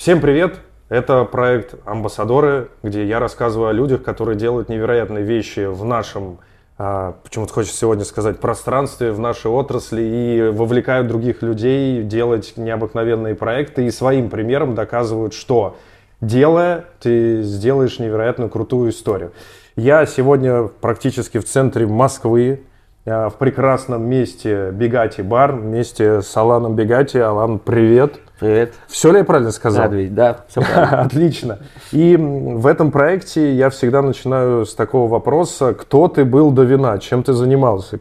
Всем привет! Это проект «Амбассадоры», где я рассказываю о людях, которые делают невероятные вещи в нашем, а, почему-то хочется сегодня сказать, пространстве, в нашей отрасли и вовлекают других людей делать необыкновенные проекты и своим примером доказывают, что делая, ты сделаешь невероятно крутую историю. Я сегодня практически в центре Москвы, а, в прекрасном месте Бегати бар, вместе с Аланом Бегати. Алан, привет. Привет. Все ли я правильно сказал? Рад видеть, да, все правильно. Отлично. И в этом проекте я всегда начинаю с такого вопроса, кто ты был до вина, чем ты занимался?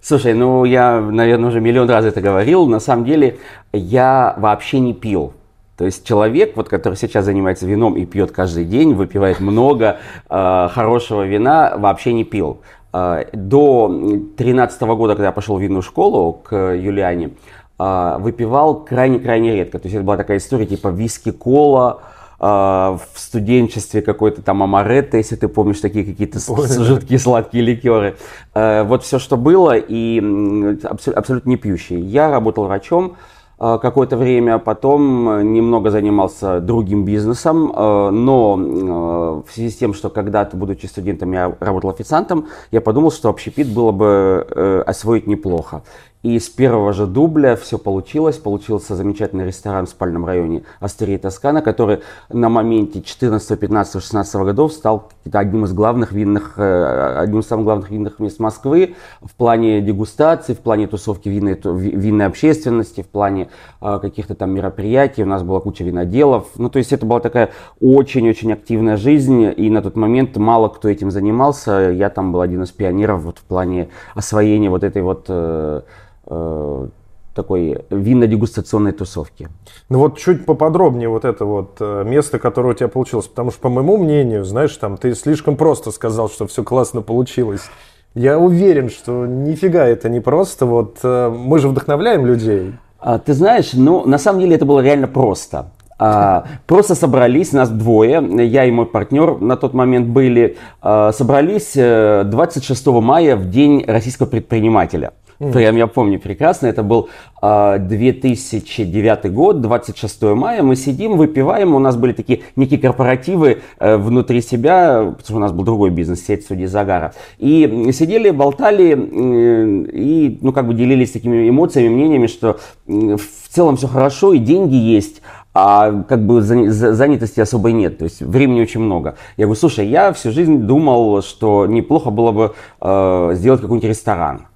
Слушай, ну я, наверное, уже миллион раз это говорил. На самом деле я вообще не пил. То есть человек, вот, который сейчас занимается вином и пьет каждый день, выпивает много э, хорошего вина, вообще не пил. Э, до 2013 года, когда я пошел в винную школу к Юлиане, а, выпивал крайне-крайне редко. То есть это была такая история типа виски-кола, Uh, в студенчестве какой-то там амаретто, если ты помнишь, такие какие-то жуткие сладкие ликеры. Uh, вот все, что было, и абсо- абсолютно не пьющий. Я работал врачом, Э, какое-то время, потом э, немного занимался другим бизнесом, э, но в связи с тем, что когда-то, будучи студентом, я работал официантом, я подумал, что общепит было бы освоить неплохо. И с первого же дубля все получилось. Получился замечательный ресторан в спальном районе Астерия Тоскана, который на моменте 14, 15, 16 годов стал одним из главных винных, одним из самых главных винных мест Москвы в плане дегустации, в плане тусовки винной, винной общественности, в плане а, каких-то там мероприятий, у нас была куча виноделов. Ну, то есть это была такая очень-очень активная жизнь, и на тот момент мало кто этим занимался. Я там был один из пионеров вот в плане освоения вот этой вот э, такой винно-дегустационной тусовки. Ну вот чуть поподробнее вот это вот э, место, которое у тебя получилось, потому что, по моему мнению, знаешь, там ты слишком просто сказал, что все классно получилось. Я уверен, что нифига это не просто. Вот э, мы же вдохновляем людей. А, ты знаешь, ну, на самом деле это было реально просто. А, просто собрались, нас двое, я и мой партнер на тот момент были, а, собрались 26 э, мая в День российского предпринимателя. Прям я помню прекрасно, это был 2009 а, год, 26 мая, мы сидим, выпиваем, у нас были такие некие корпоративы э, внутри себя, потому что у нас был другой бизнес, сеть судей Загара. И сидели, болтали и, ну, как бы делились такими эмоциями, мнениями, что в целом все хорошо и деньги есть, а как бы занятости особой нет, то есть времени очень много. Я говорю, слушай, я всю жизнь думал, что неплохо было бы э, сделать какой-нибудь ресторан.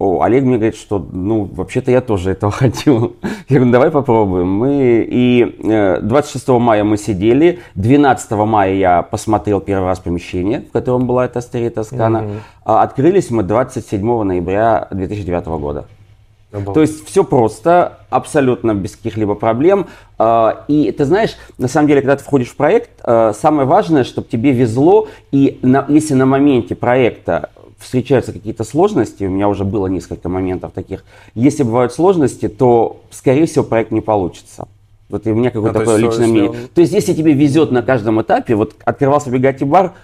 О, Олег мне говорит, что, ну, вообще-то я тоже этого хотел. Я говорю, давай попробуем. Мы и 26 э, мая мы сидели, 12 мая я посмотрел первый раз помещение, в котором была эта астерия Тоскана. Mm-hmm. Открылись мы 27 ноября 2009 года. Обалдеть. То есть все просто, абсолютно без каких-либо проблем. А, и ты знаешь, на самом деле, когда ты входишь в проект, э, самое важное, чтобы тебе везло, и на, если на моменте проекта встречаются какие-то сложности, у меня уже было несколько моментов таких, если бывают сложности, то, скорее всего, проект не получится. Вот у меня какое-то а, такое личное мнение. Он... То есть, если тебе везет на каждом этапе, вот открывался Бегати бар,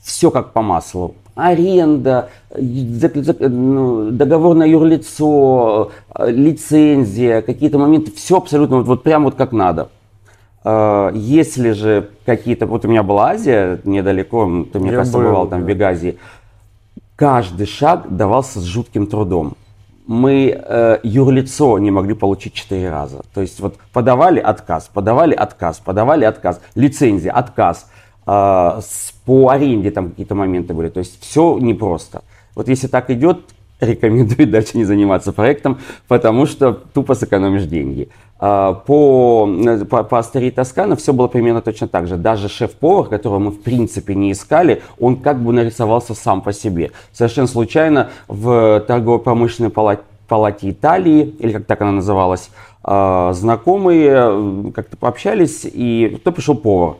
все как по маслу. Аренда, ну, договор на юрлицо, лицензия, какие-то моменты, все абсолютно вот, вот прям вот как надо. А, если же какие-то, вот у меня была Азия недалеко, ты мне Я кажется был, бывал там да. в Бегазии, каждый шаг давался с жутким трудом. Мы э, юрлицо не могли получить четыре раза. То есть вот подавали отказ, подавали отказ, подавали отказ, лицензия, отказ. Э, по аренде там какие-то моменты были. То есть все непросто. Вот если так идет, рекомендую дальше не заниматься проектом, потому что тупо сэкономишь деньги. А, по, по, по Астерии Тоскана все было примерно точно так же. Даже шеф-повар, которого мы в принципе не искали, он как бы нарисовался сам по себе. Совершенно случайно в торгово-промышленной палате, палате Италии, или как так она называлась, а, знакомые как-то пообщались, и кто пришел повар.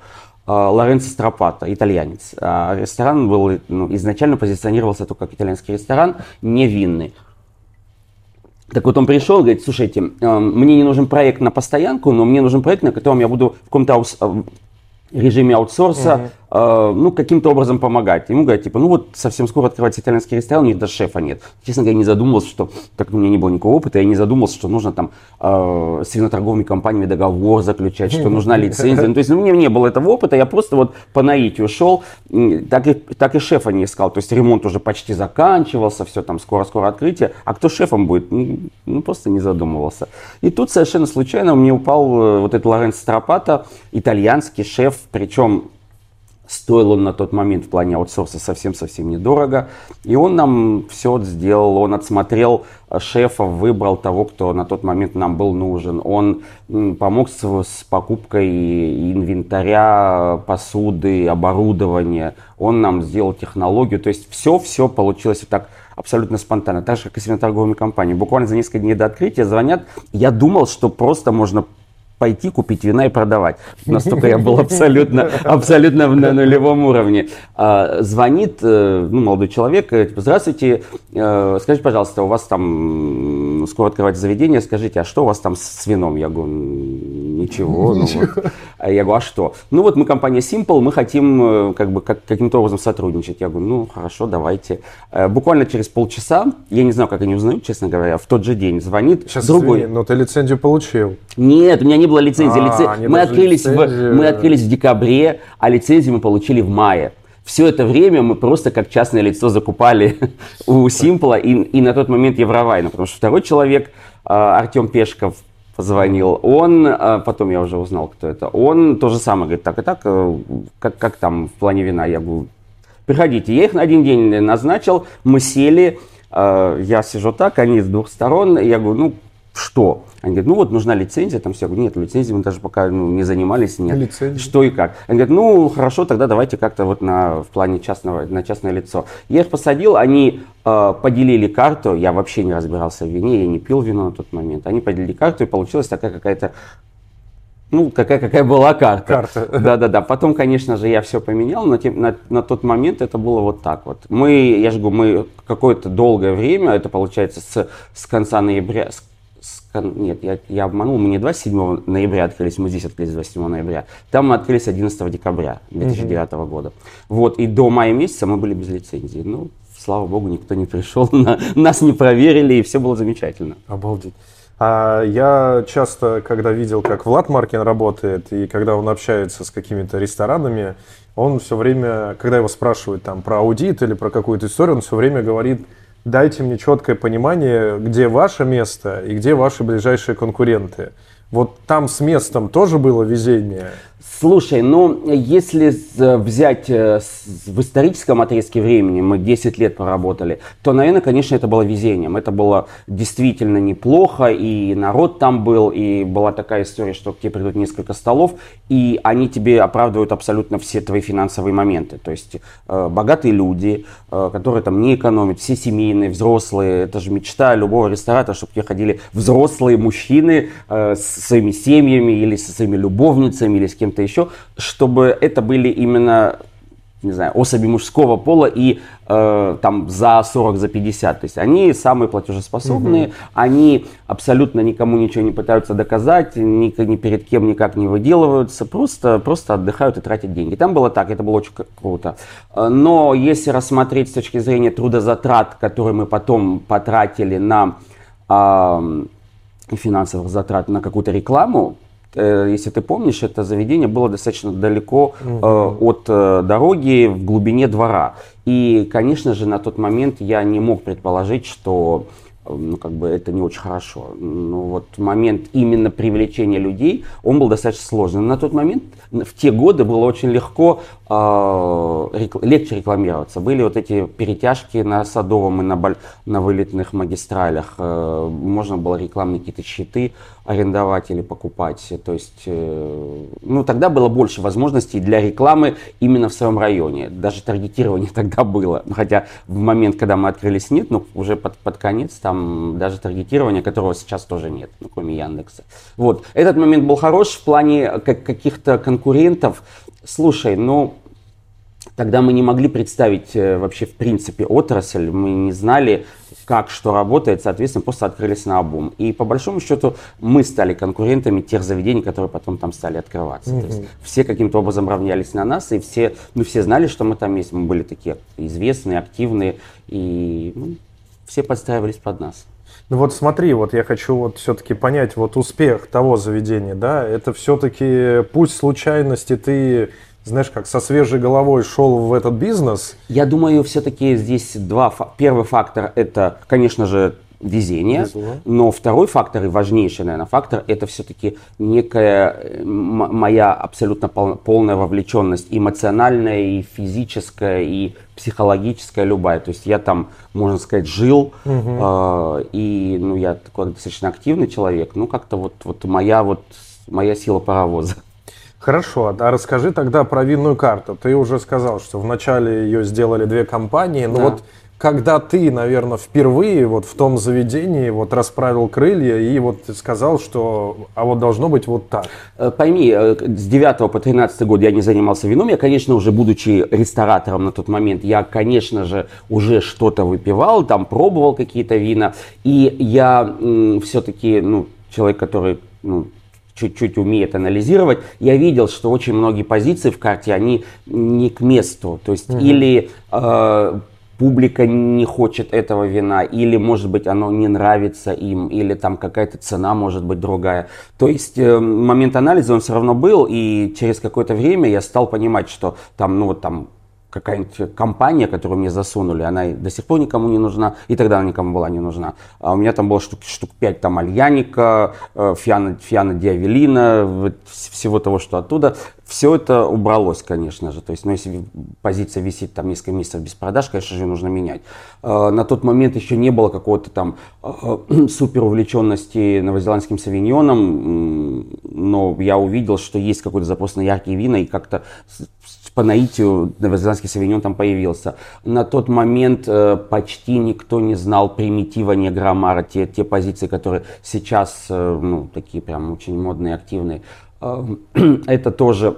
А, Лоренцо Стропата, итальянец. Ресторан был ну, изначально позиционировался только как итальянский ресторан, не винный. Так вот он пришел и говорит, слушайте, эм, мне не нужен проект на постоянку, но мне нужен проект, на котором я буду в каком-то аус- э, режиме аутсорса э, ну, каким-то образом помогать. Ему говорят, типа, ну вот совсем скоро открывается итальянский ресторан, у них даже шефа нет. Честно говоря, не задумывался, что, так у меня не было никакого опыта, я не задумывался, что нужно там э, с виноторговыми компаниями договор заключать, что нужна лицензия. Ну, то есть у меня не было этого опыта, я просто вот по наитию шел, так и, так и шефа не искал. То есть ремонт уже почти заканчивался, все там скоро-скоро открытие. А кто шефом будет? Ну, просто не задумывался. И тут совершенно случайно мне упал э, вот этот Лоренцо Стропата, итальянский шеф, причем Стоил он на тот момент в плане аутсорса совсем-совсем недорого. И он нам все сделал. Он отсмотрел шефа, выбрал того, кто на тот момент нам был нужен. Он помог с, с покупкой инвентаря, посуды, оборудования. Он нам сделал технологию. То есть все-все получилось так абсолютно спонтанно. Так же, как и с виноторговыми компаниями. Буквально за несколько дней до открытия звонят. Я думал, что просто можно пойти купить вина и продавать. Настолько я был абсолютно, абсолютно на нулевом уровне. А, звонит э, ну, молодой человек, типа, здравствуйте, э, скажите, пожалуйста, у вас там скоро открывать заведение, скажите, а что у вас там с вином? Я говорю, ничего. Ну, вот. А я говорю, а что? Ну вот мы компания Simple, мы хотим э, как бы как, каким-то образом сотрудничать. Я говорю, ну хорошо, давайте. Буквально через полчаса, я не знаю, как они узнают, честно говоря, в тот же день звонит Сейчас, другой. Извини, но ты лицензию получил. Нет, у меня не было лицензии. А, Лицен... мы, открылись в... мы открылись в декабре, а лицензию мы получили в мае. Все это время мы просто как частное лицо закупали у Симпла и, и на тот момент Евровайна, потому что второй человек, а, Артем Пешков, позвонил, он, а, потом я уже узнал, кто это, он. То же самое говорит, так и так, э, как, как там в плане вина, я говорю, приходите. Я их на один день назначил, мы сели, а, я сижу так, они с двух сторон, я говорю, ну, что? Они говорят, ну вот нужна лицензия, там все. Я говорю, нет, лицензии мы даже пока ну, не занимались, нет. Лицензия. Что и как. Они говорят, ну хорошо, тогда давайте как-то вот на, в плане частного, на частное лицо. Я их посадил, они э, поделили карту, я вообще не разбирался в вине, я не пил вино на тот момент. Они поделили карту, и получилась такая какая-то ну, какая, какая была карта. Карта. Да-да-да. Потом, конечно же, я все поменял, но тем, на, на тот момент это было вот так вот. Мы, я же говорю, мы какое-то долгое время, это получается с, с конца ноября, с нет, я, я обманул, мы не 27 ноября открылись, мы здесь открылись 27 ноября. Там мы открылись 11 декабря 2009 угу. года. Вот, и до мая месяца мы были без лицензии. Ну, слава богу, никто не пришел, на, нас не проверили, и все было замечательно. Обалдеть. А я часто, когда видел, как Влад Маркин работает, и когда он общается с какими-то ресторанами, он все время, когда его спрашивают там про аудит или про какую-то историю, он все время говорит, дайте мне четкое понимание, где ваше место и где ваши ближайшие конкуренты. Вот там с местом тоже было везение? Слушай, ну, если взять э, в историческом отрезке времени, мы 10 лет поработали, то, наверное, конечно, это было везением. Это было действительно неплохо, и народ там был, и была такая история, что к тебе придут несколько столов, и они тебе оправдывают абсолютно все твои финансовые моменты. То есть э, богатые люди, э, которые там не экономят, все семейные, взрослые, это же мечта любого ресторатора, чтобы к тебе ходили взрослые мужчины э, с своими семьями, или со своими любовницами, или с кем-то еще еще, чтобы это были именно не знаю, особи мужского пола и э, там за 40, за 50. То есть они самые платежеспособные, угу. они абсолютно никому ничего не пытаются доказать, ни, ни перед кем никак не выделываются, просто, просто отдыхают и тратят деньги. Там было так, это было очень круто. Но если рассмотреть с точки зрения трудозатрат, которые мы потом потратили на э, финансовых затрат на какую-то рекламу, Э, если ты помнишь, это заведение было достаточно далеко угу. э, от э, дороги в глубине двора. И, конечно же, на тот момент я не мог предположить, что ну, как бы это не очень хорошо. Ну, вот момент именно привлечения людей, он был достаточно сложный. На тот момент, в те годы было очень легко, э, рек, легче рекламироваться. Были вот эти перетяжки на Садовом и на, на вылетных магистралях. Э, можно было рекламные какие-то щиты арендовать или покупать. То есть, э, ну, тогда было больше возможностей для рекламы именно в своем районе. Даже таргетирование тогда было. Хотя в момент, когда мы открылись, нет, но уже под, под конец там даже таргетирования, которого сейчас тоже нет, ну, кроме Яндекса. Вот. Этот момент был хорош в плане как, каких-то конкурентов. Слушай, ну, Тогда мы не могли представить э, вообще в принципе отрасль, мы не знали, как что работает, соответственно, просто открылись на обум. И по большому счету мы стали конкурентами тех заведений, которые потом там стали открываться. Mm-hmm. То есть все каким-то образом равнялись на нас, и все, ну, все знали, что мы там есть. Мы были такие известные, активные, и ну, все подстраивались под нас. Ну вот смотри, вот я хочу вот все-таки понять вот успех того заведения, да, это все-таки пусть случайности ты знаешь, как со свежей головой шел в этот бизнес? Я думаю, все-таки здесь два. Первый фактор это, конечно же, везение, Безумно. но второй фактор и важнейший, наверное, фактор это все-таки некая моя абсолютно полная вовлеченность эмоциональная и физическая и психологическая любая. То есть я там, можно сказать, жил угу. э, и ну я такой достаточно активный человек. Ну как-то вот вот моя вот моя сила паровоза. Хорошо, а расскажи тогда про винную карту. Ты уже сказал, что вначале ее сделали две компании, но да. вот когда ты, наверное, впервые вот в том заведении вот расправил крылья и вот сказал, что а вот должно быть вот так. Э, пойми, э, с 9 по 13 год я не занимался вином. Я, конечно, уже будучи ресторатором на тот момент, я, конечно же, уже что-то выпивал, там пробовал какие-то вина. И я все-таки, ну, человек, который ну, чуть-чуть умеет анализировать, я видел, что очень многие позиции в карте, они не к месту. То есть угу. или э, публика не хочет этого вина, или, может быть, оно не нравится им, или там какая-то цена может быть другая. То есть э, момент анализа он все равно был, и через какое-то время я стал понимать, что там, ну вот там какая-нибудь компания, которую мне засунули, она до сих пор никому не нужна, и тогда она никому была не нужна. А у меня там было штук, штук 5 там Альяника, э, Фиана, Фиана Диавелина, всего того, что оттуда. Все это убралось, конечно же. То есть, ну, если позиция висит там несколько месяцев без продаж, конечно же, нужно менять. Э, на тот момент еще не было какого-то там э, супер увлеченности новозеландским савиньоном, но я увидел, что есть какой-то запрос на яркие вина, и как-то по наитию новозеландский савиньон там появился. На тот момент э, почти никто не знал примитива неграммара, те, те позиции, которые сейчас, э, ну, такие прям очень модные, активные. Э, это тоже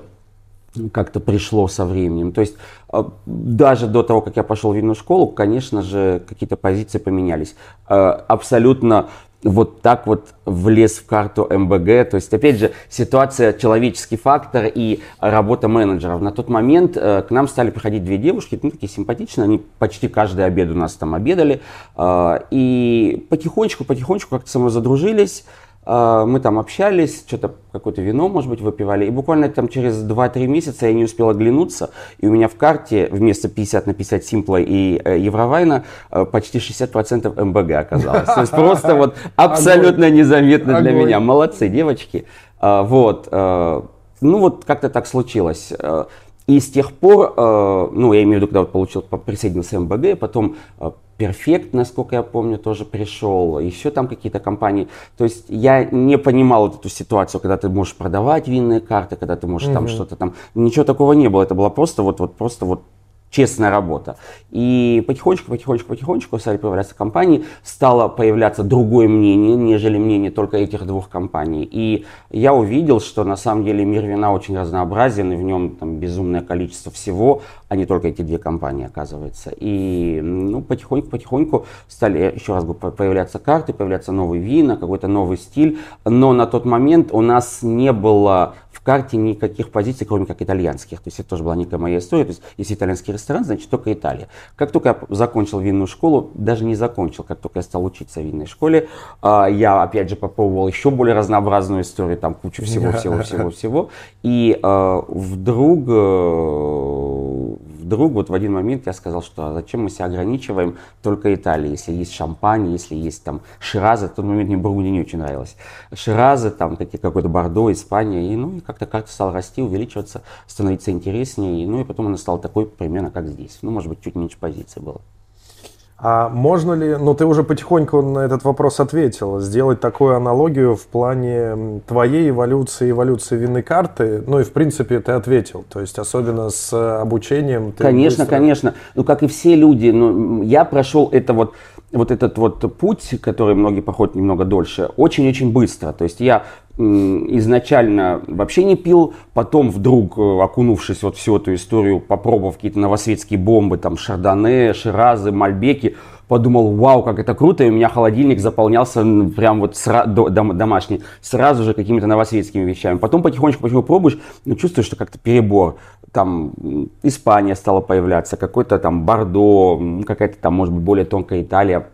как-то пришло со временем. То есть э, даже до того, как я пошел в винную школу, конечно же, какие-то позиции поменялись. Э, абсолютно вот так вот влез в карту МБГ. То есть, опять же, ситуация, человеческий фактор и работа менеджеров. На тот момент э, к нам стали приходить две девушки, ну, такие симпатичные, они почти каждый обед у нас там обедали. Э, и потихонечку, потихонечку как-то со мной задружились. А, мы там общались, что-то какое-то вино, может быть, выпивали. И буквально там через 2-3 месяца я не успел оглянуться. И у меня в карте вместо 50 на 50 Симпла и э, Евровайна э, почти 60% МБГ оказалось. То есть просто вот абсолютно незаметно для меня. Молодцы, девочки. А, вот. Э, ну вот как-то так случилось. И с тех пор, ну, я имею в виду, когда вот получил, присоединился МБГ, потом Перфект, насколько я помню, тоже пришел, еще там какие-то компании. То есть я не понимал вот эту ситуацию, когда ты можешь продавать винные карты, когда ты можешь mm-hmm. там что-то там. Ничего такого не было. Это было просто вот, вот просто вот честная работа. И потихонечку, потихонечку, потихонечку стали появляться компании, стало появляться другое мнение, нежели мнение только этих двух компаний. И я увидел, что на самом деле мир вина очень разнообразен, и в нем там безумное количество всего, а не только эти две компании, оказывается. И ну, потихоньку, потихоньку стали, еще раз говорю, появляться карты, появляться новые вина, какой-то новый стиль. Но на тот момент у нас не было карте никаких позиций, кроме как итальянских. То есть это тоже была некая моя история. То есть если итальянский ресторан, значит только Италия. Как только я закончил винную школу, даже не закончил, как только я стал учиться в винной школе, а, я опять же попробовал еще более разнообразную историю, там кучу всего-всего-всего-всего. И а, вдруг э, вдруг вот в один момент я сказал, что а зачем мы себя ограничиваем только Италией, если есть шампань, если есть там Ширазы, в тот момент мне Бургундия не очень нравилось. Ширазы, там такие какой-то Бордо, Испания, и ну и как-то как-то стал расти, увеличиваться, становиться интереснее, и, ну и потом она стала такой примерно как здесь. Ну, может быть, чуть меньше позиций было. А можно ли, ну ты уже потихоньку на этот вопрос ответил, сделать такую аналогию в плане твоей эволюции, эволюции винной карты? Ну и в принципе ты ответил, то есть особенно с обучением. конечно, быстро... конечно. Ну как и все люди, ну, я прошел это вот вот этот вот путь, который многие проходят немного дольше, очень-очень быстро. То есть я изначально вообще не пил, потом вдруг, э, окунувшись вот всю эту историю, попробовав какие-то новосветские бомбы, там Шардоне, Ширазы, Мальбеки, подумал, вау, как это круто, и у меня холодильник заполнялся прям вот сра- до, дом, домашний, сразу же какими-то новосветскими вещами. Потом потихонечку, потихонечку пробуешь, ну, чувствуешь, что как-то перебор. Там Испания стала появляться, какой-то там Бордо, какая-то там, может быть, более тонкая Италия.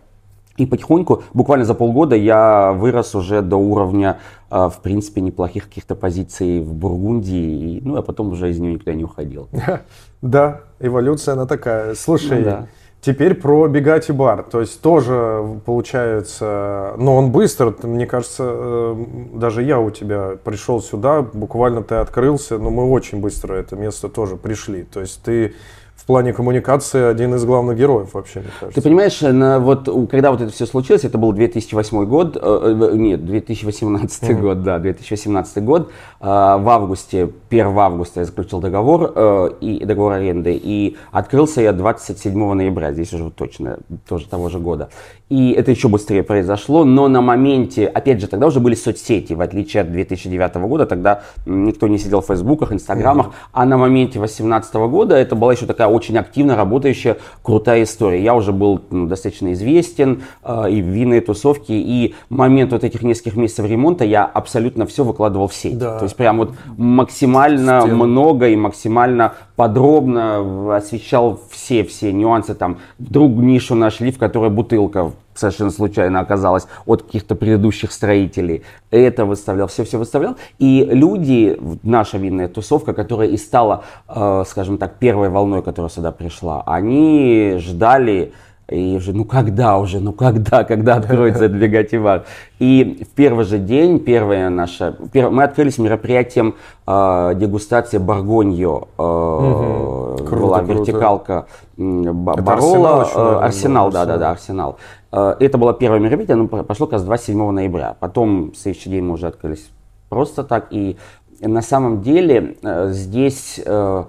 И потихоньку, буквально за полгода, я вырос уже до уровня, э, в принципе, неплохих каких-то позиций в Бургундии. Ну, а потом уже из нее никуда не уходил. Да, эволюция она такая. Слушай, ну, да. Теперь про Бегати бар. То есть тоже получается, но он быстро, мне кажется, э, даже я у тебя пришел сюда, буквально ты открылся, но мы очень быстро это место тоже пришли. То есть ты в плане коммуникации один из главных героев вообще, мне кажется. Ты понимаешь, на, вот, когда вот это все случилось, это был 2008 год, э, э нет, 2018 mm-hmm. год, да, 2018 год. Э, в августе, 1 августа я заключил договор, э, и договор аренды, и открылся я 27 ноября, здесь уже точно, тоже того же года. И это еще быстрее произошло, но на моменте, опять же, тогда уже были соцсети, в отличие от 2009 года, тогда никто не сидел в фейсбуках, инстаграмах, mm-hmm. а на моменте 2018 года это была еще такая очень активно работающая, крутая история. Я уже был ну, достаточно известен э, и в винной тусовке, и момент вот этих нескольких месяцев ремонта я абсолютно все выкладывал в сеть. Да. Есть прям вот максимально Стен. много и максимально подробно освещал все-все нюансы. Там вдруг нишу нашли, в которой бутылка совершенно случайно оказалась от каких-то предыдущих строителей. Это выставлял, все-все выставлял. И люди, наша винная тусовка, которая и стала, э, скажем так, первой волной, которая сюда пришла, они ждали и уже, ну когда уже, ну когда, когда откроется этот Бегативар. И в первый же день, первое наше, пер, мы открылись мероприятием э, дегустации Баргоньо. Э, угу. Круто, была круто. вертикалка Барола. Арсенал, э, арсенал да, да, да, Арсенал. Э, это было первое мероприятие, оно прошло как раз 27 ноября. Потом в следующий день мы уже открылись просто так. И на самом деле э, здесь... Э,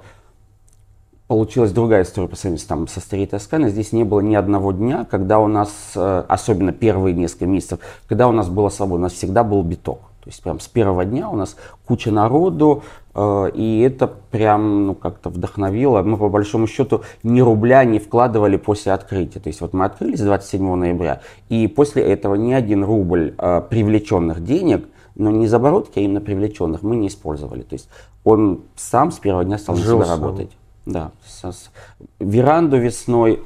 получилась другая история по сравнению с, там, со Старей Тосканой. Здесь не было ни одного дня, когда у нас, э, особенно первые несколько месяцев, когда у нас было свободно. У нас всегда был биток. То есть прям с первого дня у нас куча народу, э, и это прям ну, как-то вдохновило. Мы по большому счету ни рубля не вкладывали после открытия. То есть вот мы открылись 27 ноября, и после этого ни один рубль э, привлеченных денег, но не из оборотки, а именно привлеченных, мы не использовали. То есть он сам с первого дня стал на себя работать. Да, с, с, веранду весной,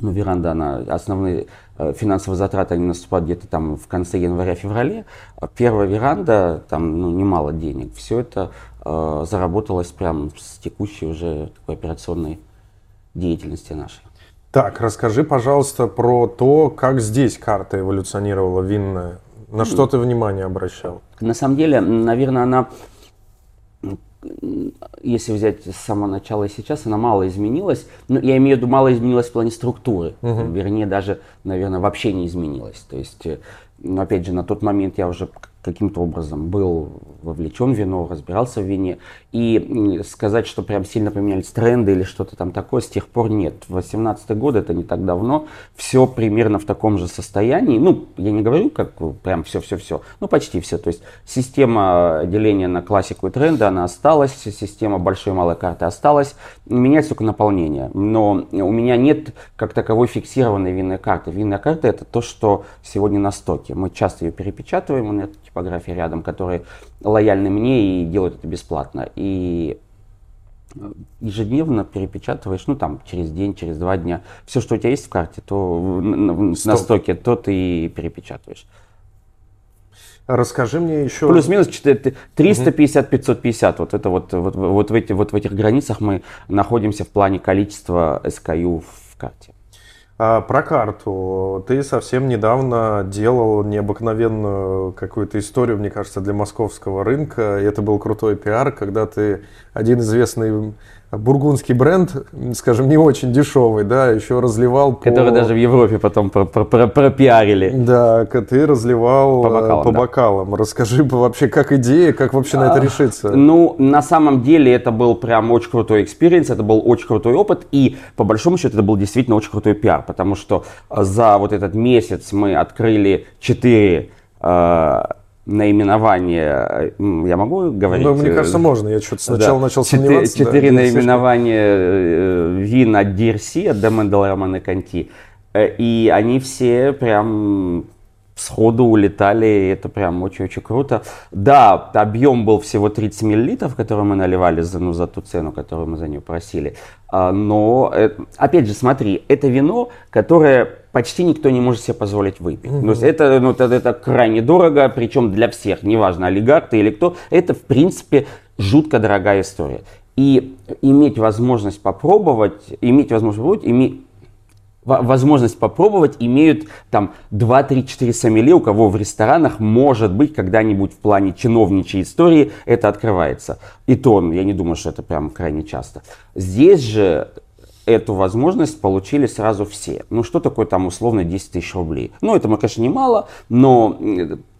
ну, веранда, она, основные э, финансовые затраты, они наступают где-то там в конце января-феврале. А первая веранда, там, ну, немало денег. Все это э, заработалось прям с текущей уже такой операционной деятельности нашей. Так, расскажи, пожалуйста, про то, как здесь карта эволюционировала винная. На что ты внимание обращал? На самом деле, наверное, она если взять с самого начала и сейчас, она мало изменилась. Ну, я имею в виду, мало изменилась в плане структуры. Угу. Вернее, даже, наверное, вообще не изменилась. То есть, ну, опять же, на тот момент я уже каким-то образом был вовлечен в вино, разбирался в вине. И сказать, что прям сильно поменялись тренды или что-то там такое, с тех пор нет. 18 год, это не так давно, все примерно в таком же состоянии. Ну, я не говорю, как прям все-все-все, ну, почти все. То есть система деления на классику и тренды, она осталась, система большой и малой карты осталась, меняется только наполнение. Но у меня нет как таковой фиксированной винной карты. Винная карта это то, что сегодня на стоке. Мы часто ее перепечатываем, у меня типографии рядом, которые лояльны мне и делают это бесплатно. И э, ежедневно перепечатываешь, ну там через день, через два дня. Все, что у тебя есть в карте, то на стоке, то ты перепечатываешь. Расскажи мне еще... Плюс-минус 350-550. Вот это вот, вот, вот, в эти, вот в этих границах мы находимся в плане количества SKU в карте. А про карту. Ты совсем недавно делал необыкновенную какую-то историю, мне кажется, для московского рынка. И это был крутой пиар, когда ты один известный бургундский бренд, скажем, не очень дешевый, да, еще разливал по... Который даже в Европе потом про про про пропиарили. Да, ты разливал по бокалам. По да. бокалам. Расскажи вообще, как идея, как вообще на это а, решиться? Ну, на самом деле это был прям очень крутой experience, это был очень крутой опыт, и по большому счету это был действительно очень крутой пиар, потому что за вот этот месяц мы открыли 4 э, наименования, я могу говорить? Ну, мне кажется, можно. Я что-то сначала да. начал сомневаться. Четыре да, наименования вин от DRC, от Демендел Роман и Конти. И они все прям сходу улетали, это прям очень-очень круто. Да, объем был всего 30 миллилитров, который мы наливали за, ну, за ту цену, которую мы за нее просили. А, но, э, опять же, смотри, это вино, которое почти никто не может себе позволить выпить. Mm-hmm. То есть это, ну, это, это крайне дорого, причем для всех, неважно, олигарх ты или кто, это, в принципе, жутко дорогая история. И иметь возможность попробовать, иметь возможность попробовать, иметь возможность попробовать имеют там 2-3-4 сомелье, у кого в ресторанах может быть когда-нибудь в плане чиновничьей истории это открывается. И то, я не думаю, что это прям крайне часто. Здесь же эту возможность получили сразу все. Ну, что такое там условно 10 тысяч рублей? Ну, это, конечно, немало, но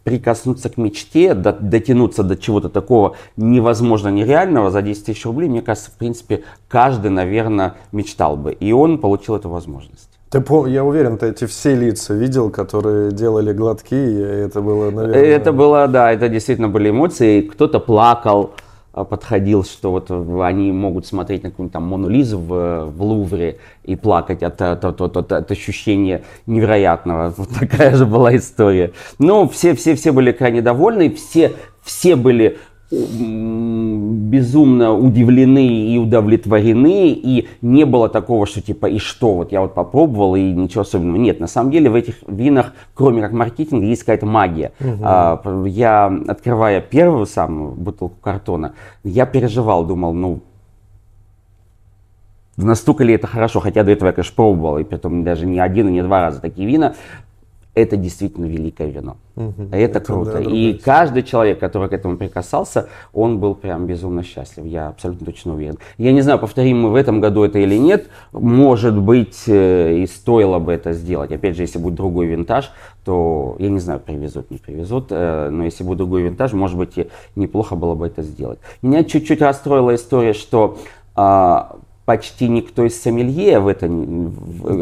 прикоснуться к мечте, дотянуться до чего-то такого невозможно нереального за 10 тысяч рублей, мне кажется, в принципе, каждый, наверное, мечтал бы. И он получил эту возможность. Ты, я уверен, ты эти все лица видел, которые делали глотки, и это было, наверное... Это было, да, это действительно были эмоции. Кто-то плакал, а, подходил, что вот они могут смотреть на какую-нибудь там Мону Лизу в, в Лувре и плакать от, от, от, от, от ощущения невероятного. Вот такая же была история. Ну, все, все, все были крайне довольны, все, все были безумно удивлены и удовлетворены, и не было такого, что типа, и что, вот я вот попробовал, и ничего особенного. Нет, на самом деле в этих винах, кроме как маркетинга, есть какая-то магия. Угу. А, я, открывая первую самую бутылку картона, я переживал, думал, ну, настолько ли это хорошо, хотя до этого я, конечно, пробовал, и потом даже не один и не два раза такие вина, это действительно великое вино. Угу, это, это круто. Да, и каждый человек, который к этому прикасался, он был прям безумно счастлив. Я абсолютно точно уверен. Я не знаю, повторим мы в этом году это или нет. Может быть, э, и стоило бы это сделать. Опять же, если будет другой винтаж, то я не знаю, привезут, не привезут. Э, но если будет другой винтаж, может быть, и неплохо было бы это сделать. Меня чуть-чуть расстроила история, что а, почти никто из сомелье в это...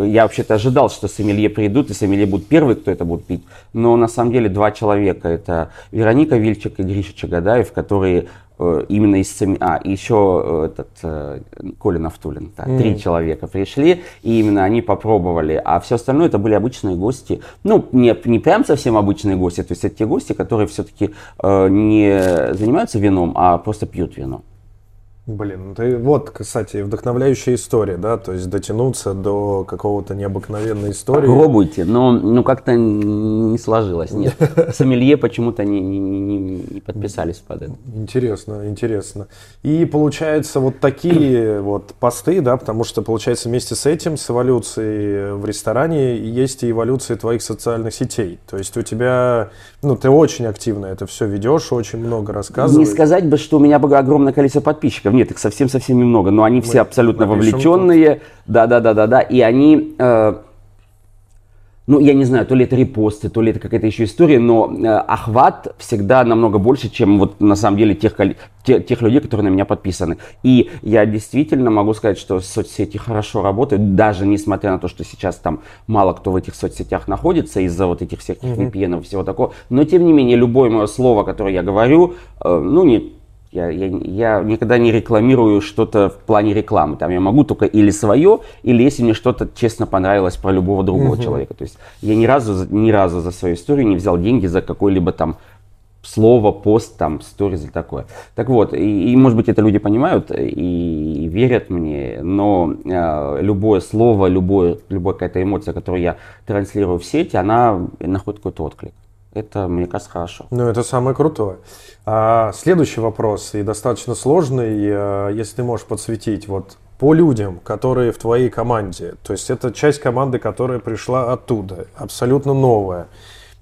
Я вообще-то ожидал, что сомелье придут, и сомелье будут первые, кто это будет пить. Но на самом деле два человека. Это Вероника Вильчик и Гриша Чагадаев, которые э, именно из сомелье... А, еще э, этот э, Колин Автулин. Да, mm. Три человека пришли, и именно они попробовали. А все остальное это были обычные гости. Ну, не, не прям совсем обычные гости. То есть это те гости, которые все-таки не занимаются вином, а просто пьют вино. Блин, ну ты вот, кстати, вдохновляющая история, да, то есть дотянуться до какого-то необыкновенной истории. Попробуйте, но ну как-то не сложилось, нет. Сомелье почему-то не, не, не, не подписались под это. Интересно, интересно. И получается вот такие вот посты, да, потому что получается вместе с этим, с эволюцией в ресторане, есть и эволюция твоих социальных сетей. То есть у тебя, ну ты очень активно это все ведешь, очень много рассказываешь. Не сказать бы, что у меня огромное количество подписчиков нет, их совсем-совсем немного, но они Мы все абсолютно вовлеченные. Да-да-да-да-да. И они, э, ну, я не знаю, то ли это репосты, то ли это какая-то еще история, но э, охват всегда намного больше, чем вот на самом деле тех, тех, тех людей, которые на меня подписаны. И я действительно могу сказать, что соцсети хорошо работают, даже несмотря на то, что сейчас там мало кто в этих соцсетях находится из-за вот этих всех VPN и всего такого. Но тем не менее, любое мое слово, которое я говорю, э, ну, не я, я, я никогда не рекламирую что-то в плане рекламы. Там я могу только или свое, или если мне что-то честно понравилось про любого другого угу. человека. То есть я ни разу, ни разу за свою историю не взял деньги за какой-либо там слово, пост, там, сторис или такое. Так вот, и, и может быть это люди понимают и, и верят мне, но э, любое слово, любое, любая какая-то эмоция, которую я транслирую в сети, она находит какой-то отклик. Это, мне кажется, хорошо. Ну, это самое крутое. А, следующий вопрос, и достаточно сложный, а, если ты можешь подсветить, вот по людям, которые в твоей команде. То есть это часть команды, которая пришла оттуда, абсолютно новая.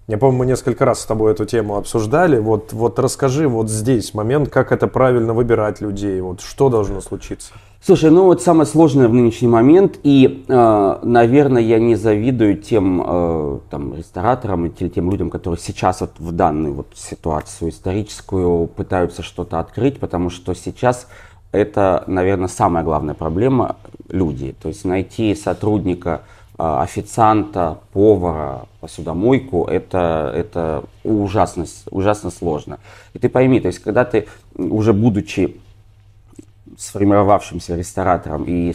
Я помню, мы несколько раз с тобой эту тему обсуждали. Вот, вот расскажи вот здесь момент, как это правильно выбирать людей, вот что должно случиться. Слушай, ну вот самое сложное в нынешний момент, и, э, наверное, я не завидую тем э, там, рестораторам или тем людям, которые сейчас вот в данную вот ситуацию историческую пытаются что-то открыть, потому что сейчас это, наверное, самая главная проблема – люди. То есть найти сотрудника официанта, повара, посудомойку, это, это ужасно, ужасно сложно. И ты пойми, то есть когда ты уже будучи сформировавшимся ресторатором и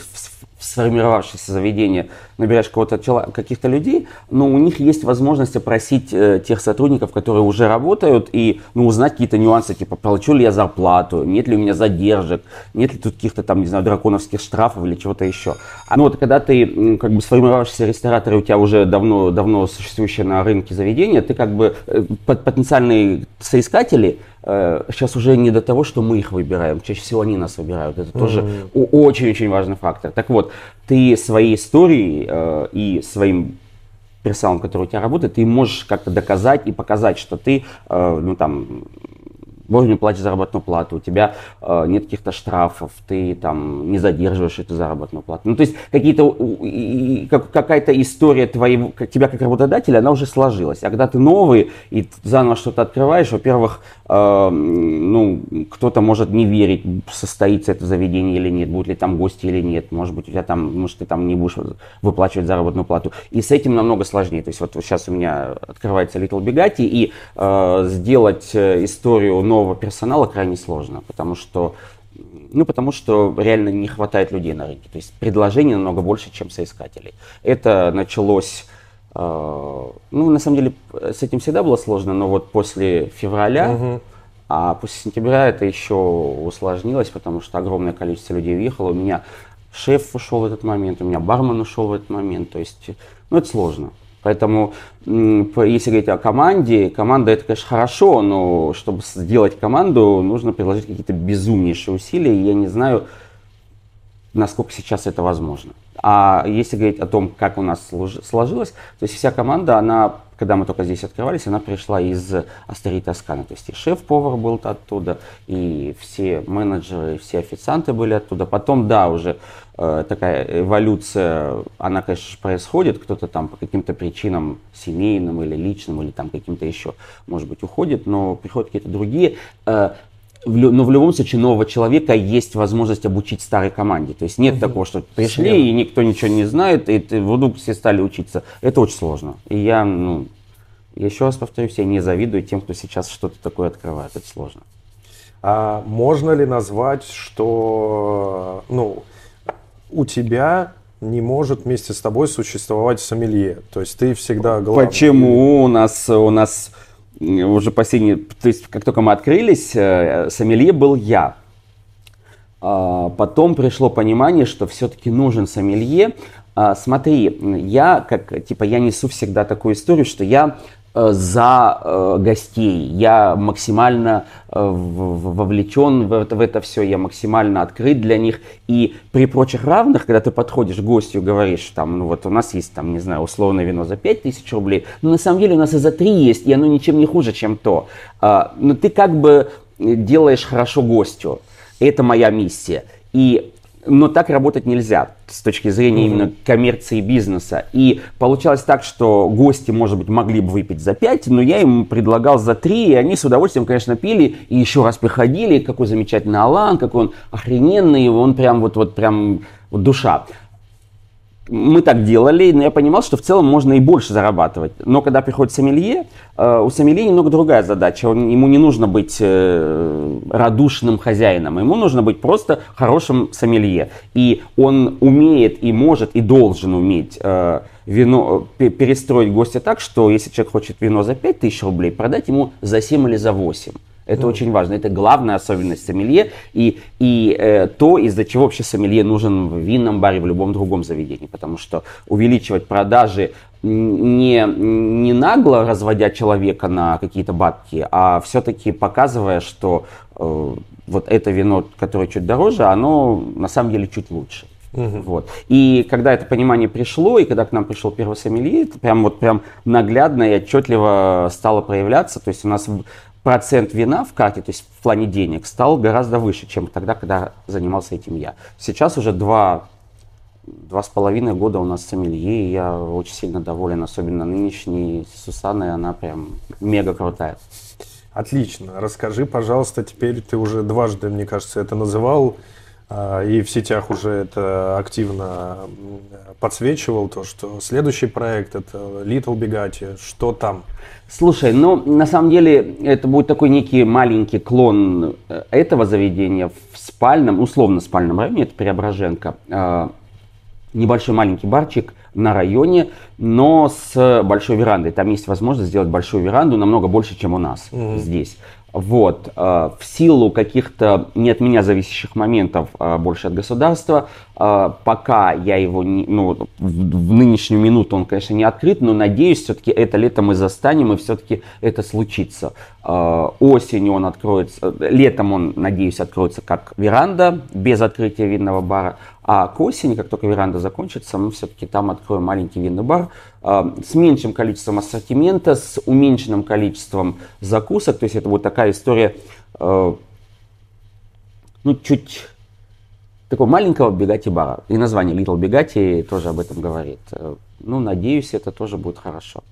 сформировавшееся заведение набираешь кого-то, каких-то людей, но у них есть возможность опросить э, тех сотрудников, которые уже работают, и ну, узнать какие-то нюансы, типа, получу ли я зарплату, нет ли у меня задержек, нет ли тут каких-то там, не знаю, драконовских штрафов или чего-то еще. А, ну вот когда ты как бы сформировавшийся ресторатор, и у тебя уже давно, давно существующее на рынке заведение, ты как бы э, потенциальные соискатели, сейчас э, уже не до того, что мы их выбираем, чаще всего они нас выбирают. Это тоже очень-очень важный фактор. Так вот, ты своей историей э, и своим персоналом, который у тебя работает, ты можешь как-то доказать и показать, что ты, э, ну там, вовремя платишь заработную плату, у тебя э, нет каких-то штрафов, ты там не задерживаешь эту заработную плату. Ну, то есть какие-то, как, какая-то история твоего, тебя как работодателя, она уже сложилась. А когда ты новый и заново что-то открываешь, во-первых, ну, кто-то может не верить, состоится это заведение или нет, будут ли там гости или нет, может быть, у тебя там, может, ты там не будешь выплачивать заработную плату. И с этим намного сложнее. То есть вот сейчас у меня открывается Little Bigatti, и э, сделать э, историю нового персонала крайне сложно, потому что ну, потому что реально не хватает людей на рынке. То есть предложений намного больше, чем соискателей. Это началось, ну, на самом деле, с этим всегда было сложно, но вот после февраля, угу. а после сентября это еще усложнилось, потому что огромное количество людей уехало. У меня шеф ушел в этот момент, у меня бармен ушел в этот момент. То есть, ну, это сложно. Поэтому, если говорить о команде, команда это, конечно, хорошо, но чтобы сделать команду, нужно приложить какие-то безумнейшие усилия. И я не знаю, насколько сейчас это возможно. А если говорить о том, как у нас сложилось, то есть вся команда, она, когда мы только здесь открывались, она пришла из Астерии Тосканы. То есть и шеф-повар был оттуда, и все менеджеры, все официанты были оттуда. Потом, да, уже э, такая эволюция, она, конечно, происходит. Кто-то там по каким-то причинам семейным или личным, или там каким-то еще, может быть, уходит, но приходят какие-то другие. Э, но в любом случае нового человека есть возможность обучить старой команде. То есть нет угу. такого, что пришли Смело. и никто ничего не знает, и ты, вдруг все стали учиться. Это очень сложно. И я, ну, еще раз повторюсь, я не завидую тем, кто сейчас что-то такое открывает. Это сложно. А можно ли назвать, что ну, у тебя не может вместе с тобой существовать сомелье? То есть ты всегда главный. Почему у нас у нас уже последние, то есть как только мы открылись, э, сомелье был я. А потом пришло понимание, что все-таки нужен сомелье. А, смотри, я как, типа, я несу всегда такую историю, что я за э, гостей. Я максимально э, вовлечен в это, в это все, я максимально открыт для них. И при прочих равных, когда ты подходишь к гостю говоришь, там, ну вот у нас есть, там, не знаю, условное вино за 5000 рублей, но на самом деле у нас и за 3 есть, и оно ничем не хуже, чем то. А, но ты как бы делаешь хорошо гостю. Это моя миссия. И но так работать нельзя с точки зрения mm-hmm. именно коммерции бизнеса. И получалось так, что гости, может быть, могли бы выпить за 5, но я им предлагал за 3, и они с удовольствием, конечно, пили и еще раз приходили, какой замечательный Алан, какой он охрененный, он прям вот, вот прям вот душа мы так делали, но я понимал, что в целом можно и больше зарабатывать. Но когда приходит сомелье, э, у сомелье немного другая задача. Он, ему не нужно быть э, радушным хозяином, ему нужно быть просто хорошим сомелье. И он умеет и может и должен уметь э, вино, перестроить гостя так, что если человек хочет вино за 5000 рублей, продать ему за 7 или за 8. Это mm. очень важно. Это главная особенность сомелье и, и э, то, из-за чего вообще сомелье нужен в винном баре, в любом другом заведении. Потому что увеличивать продажи не, не нагло разводя человека на какие-то бабки, а все-таки показывая, что э, вот это вино, которое чуть дороже, оно на самом деле чуть лучше. Угу. Вот. И когда это понимание пришло, и когда к нам пришел первый сомелье, это прям вот прям наглядно и отчетливо стало проявляться. То есть у нас процент вина в карте, то есть в плане денег, стал гораздо выше, чем тогда, когда занимался этим я. Сейчас уже два, два с половиной года у нас сомелье, и я очень сильно доволен, особенно нынешней Сусаной, она прям мега крутая. Отлично. Расскажи, пожалуйста, теперь ты уже дважды, мне кажется, это называл, и в сетях уже это активно подсвечивал, то, что следующий проект это Little Bugatti, что там? Слушай, ну, на самом деле, это будет такой некий маленький клон э, этого заведения в спальном, условно спальном районе, это Преображенка. А, небольшой маленький барчик на районе, но с большой верандой. Там есть возможность сделать большую веранду, намного больше, чем у нас mm-hmm. здесь. Вот, э, в силу каких-то не от меня зависящих моментов, а больше от государства, пока я его, не, ну, в, нынешнюю минуту он, конечно, не открыт, но надеюсь, все-таки это лето мы застанем и все-таки это случится. Э, осенью он откроется, летом он, надеюсь, откроется как веранда без открытия винного бара, а к осени, как только веранда закончится, мы все-таки там откроем маленький винный бар э, с меньшим количеством ассортимента, с уменьшенным количеством закусок. То есть это вот такая история, ну, чуть такого маленького бегати бара. И название Little Bugatti тоже об этом говорит. Ну, надеюсь, это тоже будет хорошо.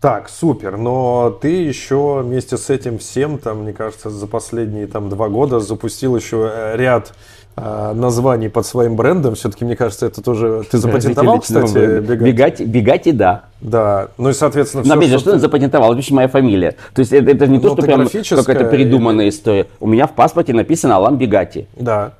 Так, супер, но ты еще вместе с этим всем, там, мне кажется, за последние там два года запустил еще э, ряд э, названий под своим брендом. Все-таки, мне кажется, это тоже... Ты запатентовал, кстати, Бегати? Бегати, да. Да, ну и, соответственно... Но, все, опять же, что ты запатентовал? Это моя фамилия. То есть это, это не то, что прям какая-то придуманная история. У меня в паспорте написано Алан Бегати. Да.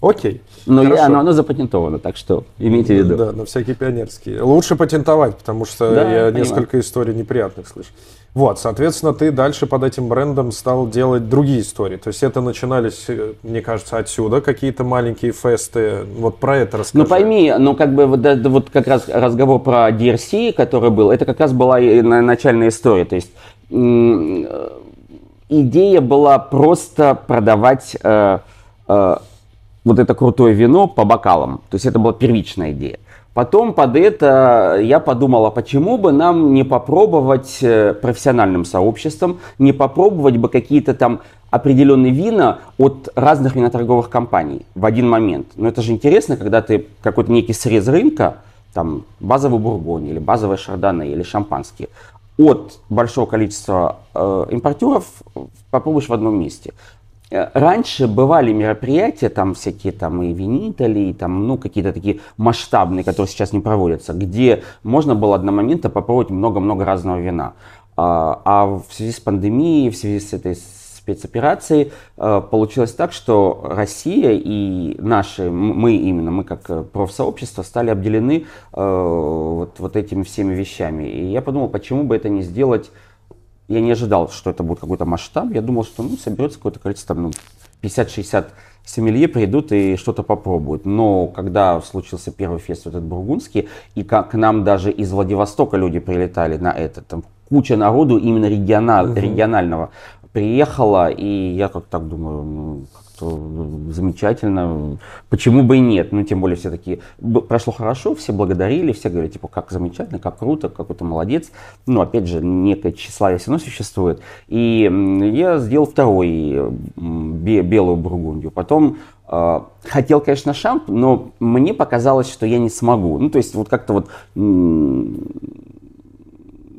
Окей. Но я, оно, оно запатентовано, так что имейте в виду. Да, на всякие пионерские. Лучше патентовать, потому что да, я понимаю. несколько историй неприятных слышу. Вот, соответственно, ты дальше под этим брендом стал делать другие истории. То есть это начинались, э, мне кажется, отсюда какие-то маленькие фесты. Вот про это расскажи. Ну пойми, ну как бы вот, вот как раз разговор про DRC, который был, это как раз была начальная история. То есть э, идея была просто продавать э, э, вот это крутое вино по бокалам. То есть это была первичная идея. Потом под это я подумал, а почему бы нам не попробовать э, профессиональным сообществом, не попробовать бы какие-то там определенные вина от разных виноторговых компаний в один момент. Но это же интересно, когда ты какой-то некий срез рынка, там базовый бургонь или базовый шардоне или шампанские, от большого количества э, импортеров попробуешь в одном месте. Э, раньше бывали мероприятия, там всякие там и винители, и там, ну, какие-то такие масштабные, которые сейчас не проводятся, где можно было одномоментно попробовать много-много разного вина. А, а в связи с пандемией, в связи с этой спецоперацией э, получилось так, что Россия и наши, мы именно, мы как э, профсообщество стали обделены вот, вот этими всеми вещами. И я подумал, почему бы это не сделать я не ожидал, что это будет какой-то масштаб. Я думал, что ну, соберется какое-то количество, там, ну, 50-60 сомелье придут и что-то попробуют. Но когда случился первый фест этот бургундский, и к нам даже из Владивостока люди прилетали на это, там куча народу именно региональ, угу. регионального приехала, и я как так думаю, ну, замечательно, почему бы и нет, ну, тем более все таки прошло хорошо, все благодарили, все говорили, типа, как замечательно, как круто, какой то молодец, но, опять же, некое тщеславие все равно существует, и я сделал второй белую бургундию, потом э, хотел, конечно, шамп, но мне показалось, что я не смогу, ну, то есть, вот как-то вот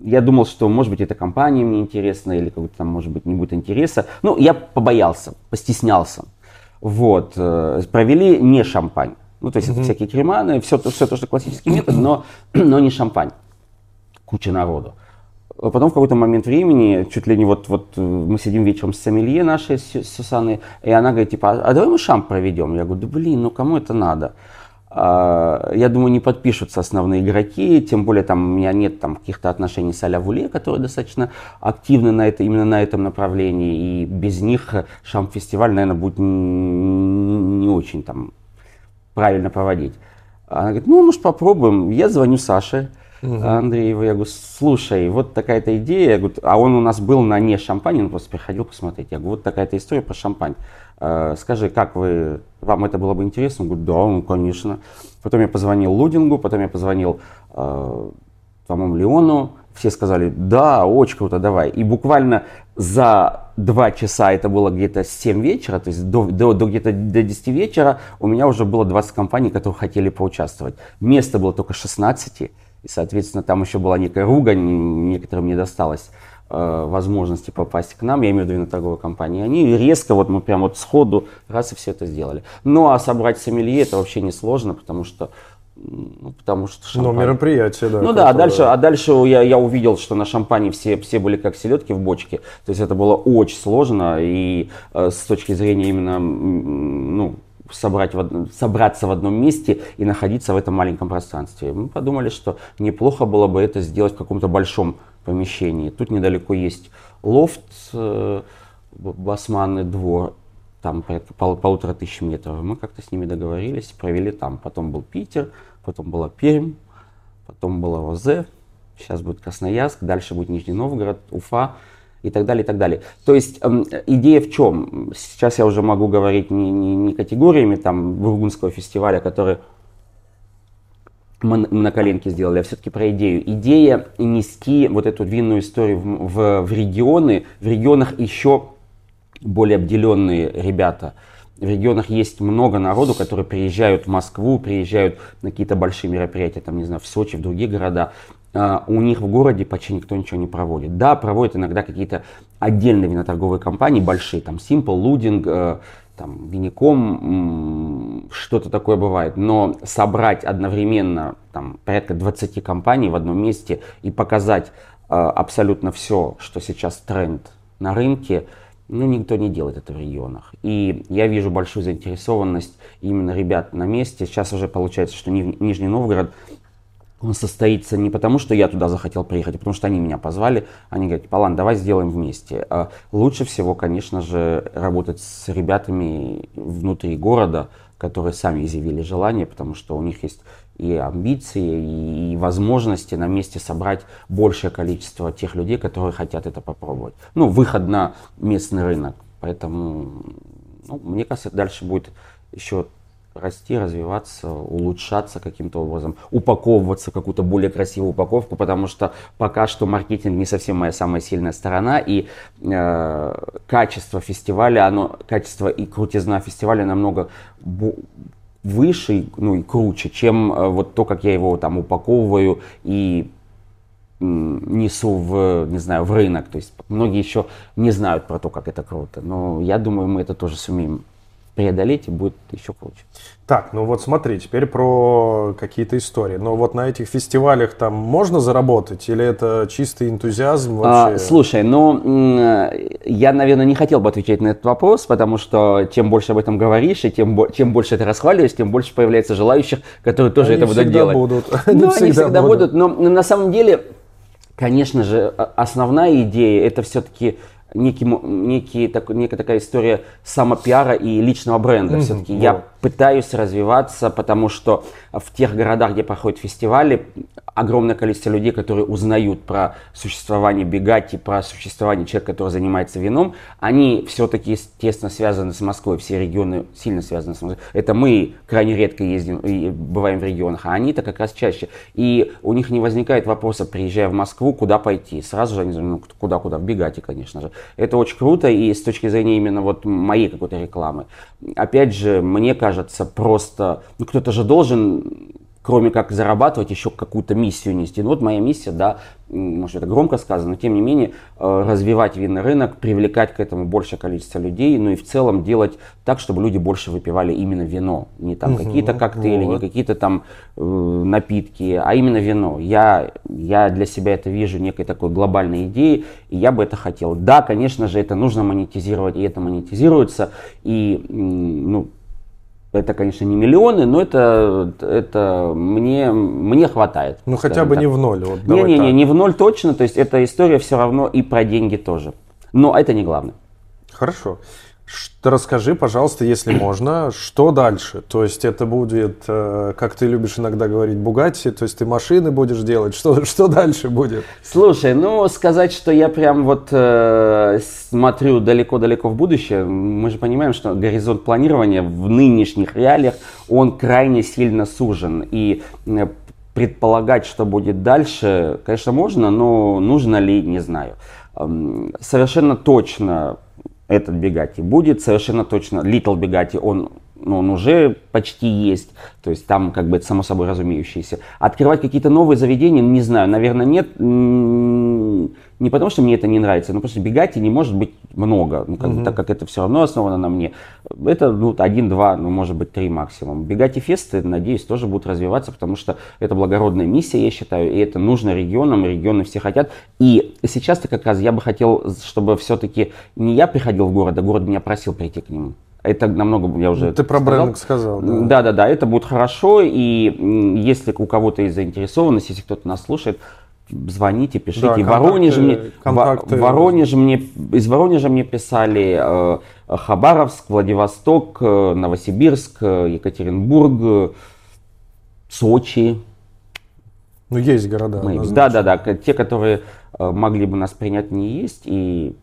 я думал, что, может быть, эта компания мне интересна, или какой-то там, может быть, не будет интереса. Ну, я побоялся, постеснялся. Вот. Э, провели не шампань. Ну, то есть mm-hmm. это всякие креманы, все, все то, что классический метод, но, но не шампань. Куча народу. Потом в какой-то момент времени, чуть ли не вот, вот э, мы сидим вечером с Сомелье нашей, с Сусаной, и она говорит, типа, а давай мы шамп проведем? Я говорю, да блин, ну кому это надо? А, я думаю, не подпишутся основные игроки, тем более там у меня нет там каких-то отношений с Аля Вуле, которые достаточно активны на это, именно на этом направлении, и без них шамп-фестиваль, наверное, будет не, не очень там правильно проводить. Она говорит, ну, может, попробуем. Я звоню Саше, угу. Андрееву, я говорю, слушай, вот такая-то идея, я говорю, а он у нас был на не шампань, он просто приходил посмотреть. Я говорю, вот такая-то история про шампань. Э, скажи, как вы, вам это было бы интересно? Он говорит, да, ну, конечно. Потом я позвонил Лудингу, потом я позвонил, э, по-моему, Леону. Все сказали, да, очень круто, давай. И буквально за два часа, это было где-то 7 вечера, то есть до, до, до где-то до 10 вечера, у меня уже было 20 компаний, которые хотели поучаствовать. Место было только 16, и, соответственно, там еще была некая ругань, некоторым не досталось. Э, возможности попасть к нам, я имею в виду на торговые компании, они резко, вот мы прям вот сходу раз и все это сделали. Ну а собрать сомелье это вообще не сложно, потому что ну, потому что ну, шампань... Ну, мероприятие, да. Ну да, а дальше, а дальше я, я увидел, что на шампане все, все были как селедки в бочке. То есть это было очень сложно. И э, с точки зрения именно ну, собрать в, собраться в одном месте и находиться в этом маленьком пространстве. Мы подумали, что неплохо было бы это сделать в каком-то большом помещении. Тут недалеко есть лофт, э, Басманный двор, там порядка пол, полутора тысяч метров. Мы как-то с ними договорились, провели там. Потом был Питер, потом была Пермь, потом была ОЗ, сейчас будет Красноярск, дальше будет Нижний Новгород, Уфа и так далее, и так далее. То есть э, идея в чем? Сейчас я уже могу говорить не, не, не категориями там Бургундского фестиваля, который мы на коленке сделали, а все-таки про идею. Идея нести вот эту винную историю в, в, в регионы, в регионах еще более обделенные ребята. В регионах есть много народу, которые приезжают в Москву, приезжают на какие-то большие мероприятия, там, не знаю, в Сочи, в другие города. Uh, у них в городе почти никто ничего не проводит. Да, проводят иногда какие-то отдельные виноторговые компании, большие, там Simple, Лудинг, uh, там, виняком, что-то такое бывает. Но собрать одновременно там, порядка 20 компаний в одном месте и показать uh, абсолютно все, что сейчас тренд на рынке, ну, никто не делает это в регионах. И я вижу большую заинтересованность именно ребят на месте. Сейчас уже получается, что Нижний Новгород состоится не потому, что я туда захотел приехать, а потому что они меня позвали. Они говорят, Палан, давай сделаем вместе. А лучше всего, конечно же, работать с ребятами внутри города, которые сами изъявили желание, потому что у них есть и амбиции, и возможности на месте собрать большее количество тех людей, которые хотят это попробовать. Ну, выход на местный рынок. Поэтому, ну, мне кажется, дальше будет еще расти, развиваться, улучшаться каким-то образом, упаковываться какую-то более красивую упаковку, потому что пока что маркетинг не совсем моя самая сильная сторона, и э, качество фестиваля, оно, качество и крутизна фестиваля намного выше, ну и круче, чем э, вот то, как я его там упаковываю и несу в, не знаю, в рынок. То есть многие еще не знают про то, как это круто. Но я думаю, мы это тоже сумеем преодолеть и будет еще круче. Так, ну вот смотри, теперь про какие-то истории. Но вот на этих фестивалях там можно заработать или это чистый энтузиазм вообще? А, слушай, ну я, наверное, не хотел бы отвечать на этот вопрос, потому что чем больше об этом говоришь, и тем, чем больше это расхваливаешь, тем больше появляется желающих, которые тоже они это будут делать. Будут. Они ну, всегда они всегда будут. будут, но на самом деле, конечно же, основная идея это все-таки некий, некий, так, некая такая история самопиара и личного бренда. Mm-hmm. Все-таки я пытаюсь развиваться, потому что в тех городах, где проходят фестивали, огромное количество людей, которые узнают про существование Бегати, про существование человека, который занимается вином, они все-таки тесно связаны с Москвой, все регионы сильно связаны с Москвой. Это мы крайне редко ездим и бываем в регионах, а они-то как раз чаще. И у них не возникает вопроса, приезжая в Москву, куда пойти. Сразу же они ну, куда-куда, в Бегати, конечно же. Это очень круто, и с точки зрения именно вот моей какой-то рекламы. Опять же, мне кажется, просто, ну кто-то же должен кроме как зарабатывать, еще какую-то миссию нести. Ну, вот моя миссия, да, может это громко сказано, но тем не менее э, развивать винный рынок, привлекать к этому большее количество людей, ну и в целом делать так, чтобы люди больше выпивали именно вино. Не там угу, какие-то коктейли, вот. не какие-то там э, напитки, а именно вино. Я, я для себя это вижу некой такой глобальной идеей, и я бы это хотел. Да, конечно же, это нужно монетизировать, и это монетизируется, и ну, это, конечно, не миллионы, но это, это мне, мне хватает. Ну, хотя бы так. не в ноль. Вот, Не-не-не, не в ноль точно. То есть, эта история все равно и про деньги тоже. Но это не главное. Хорошо. Расскажи, пожалуйста, если можно, что дальше? То есть это будет, э, как ты любишь иногда говорить, Бугатти, то есть ты машины будешь делать, что, что дальше будет? Слушай, ну сказать, что я прям вот э, смотрю далеко-далеко в будущее, мы же понимаем, что горизонт планирования в нынешних реалиях, он крайне сильно сужен. И э, предполагать, что будет дальше, конечно, можно, но нужно ли, не знаю. Совершенно точно этот Бегати будет совершенно точно. Little Бегати, он, ну, он уже почти есть. То есть там как бы это само собой разумеющееся. Открывать какие-то новые заведения, не знаю, наверное, нет. Не потому, что мне это не нравится, но просто Бегати не может быть много, ну, как, угу. так как это все равно основано на мне. Это ну, один, два, ну, может быть, три максимум. Бегати фесты, надеюсь, тоже будут развиваться, потому что это благородная миссия, я считаю, и это нужно регионам, регионы все хотят. И сейчас-то как раз я бы хотел, чтобы все-таки не я приходил в город, а город меня просил прийти к нему. Это намного, я уже Ты про брендинг сказал, да. Да, да, да, это будет хорошо, и если у кого-то есть заинтересованность, если кто-то нас слушает, звоните, пишите. Да, контакты, Воронеже мне, контакты. Воронеже мне, из Воронежа мне писали э, Хабаровск, Владивосток, э, Новосибирск, э, Екатеринбург, Сочи. Ну, есть города. Мы, да, да, да. Те, которые могли бы нас принять, не есть. И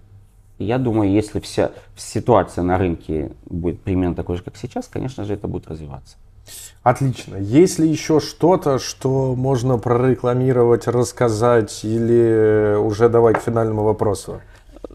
я думаю, если вся ситуация на рынке будет примерно такой же, как сейчас, конечно же, это будет развиваться. Отлично. Есть ли еще что-то, что можно прорекламировать, рассказать или уже давать к финальному вопросу?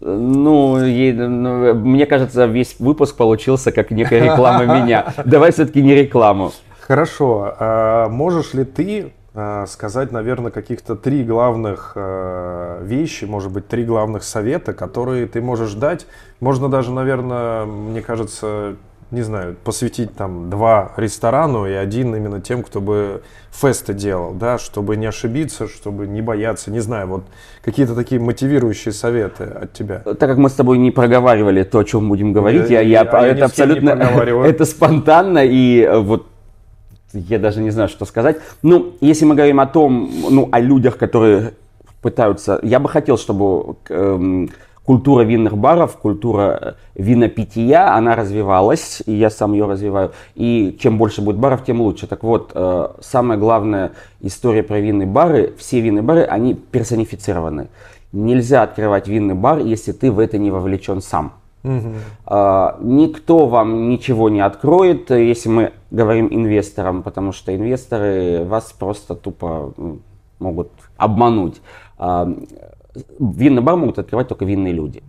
Ну, ну, мне кажется, весь выпуск получился как некая реклама меня. Давай все-таки не рекламу. Хорошо. А можешь ли ты Э, сказать, наверное, каких-то три главных э, вещи, может быть, три главных совета, которые ты можешь дать. Можно даже, наверное, мне кажется, не знаю, посвятить там два ресторану и один именно тем, кто бы фесты делал, да, чтобы не ошибиться, чтобы не бояться, не знаю, вот какие-то такие мотивирующие советы от тебя. Так как мы с тобой не проговаривали то, о чем будем говорить, я, я, я, я это абсолютно, это спонтанно и вот я даже не знаю, что сказать. Ну, если мы говорим о том, ну, о людях, которые пытаются... Я бы хотел, чтобы эм, культура винных баров, культура э, винопития, она развивалась, и я сам ее развиваю. И чем больше будет баров, тем лучше. Так вот, э, самая главная история про винные бары, все винные бары, они персонифицированы. Нельзя открывать винный бар, если ты в это не вовлечен сам. Угу. Никто вам ничего не откроет, если мы говорим инвесторам, потому что инвесторы вас просто тупо могут обмануть. Винный бар могут открывать только винные люди.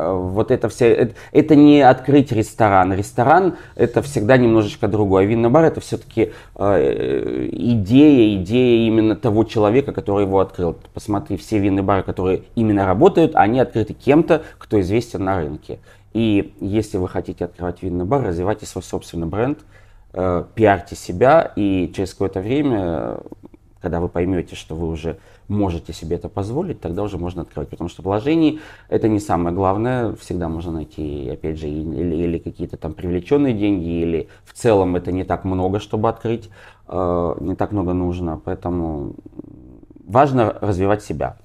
А, вот это все, это, это не открыть ресторан. Ресторан это всегда немножечко другое. Винный бар это все-таки э, идея, идея именно того человека, который его открыл. Посмотри, все винные бары, которые именно работают, они открыты кем-то, кто известен на рынке. И если вы хотите открывать винный бар, развивайте свой собственный бренд, э, пиарьте себя, и через какое-то время, когда вы поймете, что вы уже можете себе это позволить, тогда уже можно открывать. Потому что вложений это не самое главное. Всегда можно найти, опять же, или, или какие-то там привлеченные деньги, или в целом это не так много, чтобы открыть, э, не так много нужно. Поэтому важно развивать себя.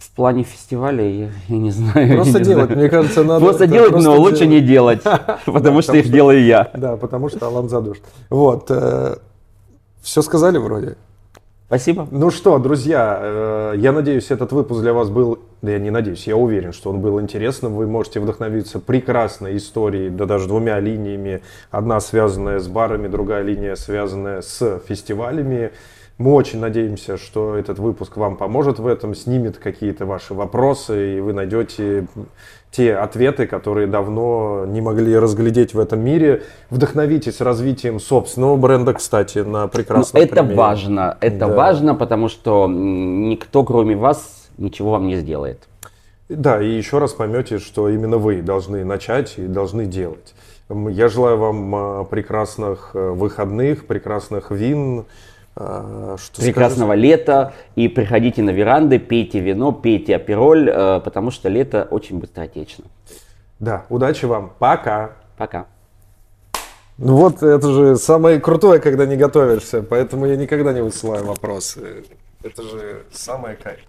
В плане фестиваля я, я не знаю. Просто не делать, знаю. мне кажется, надо. Просто делать, но лучше не делать, потому что их делаю я. Да, потому что Алан задушит. Вот. Все сказали вроде. Спасибо. Ну что, друзья, э, я надеюсь, этот выпуск для вас был, да я не надеюсь, я уверен, что он был интересным. Вы можете вдохновиться прекрасной историей, да даже двумя линиями. Одна связанная с барами, другая линия связанная с фестивалями. Мы очень надеемся, что этот выпуск вам поможет в этом, снимет какие-то ваши вопросы, и вы найдете те ответы, которые давно не могли разглядеть в этом мире. Вдохновитесь развитием собственного бренда, кстати, на прекрасном Но Это примере. важно, это да. важно, потому что никто, кроме вас, ничего вам не сделает. Да, и еще раз поймете, что именно вы должны начать и должны делать. Я желаю вам а, прекрасных э, выходных, прекрасных вин, что прекрасного скажешь? лета и приходите на веранды, пейте вино, пейте апероль, э, потому что лето очень быстротечно. Да, удачи вам, пока. Пока. Ну вот, это же самое крутое, когда не готовишься, поэтому я никогда не высылаю вопросы. Это же самое кайф.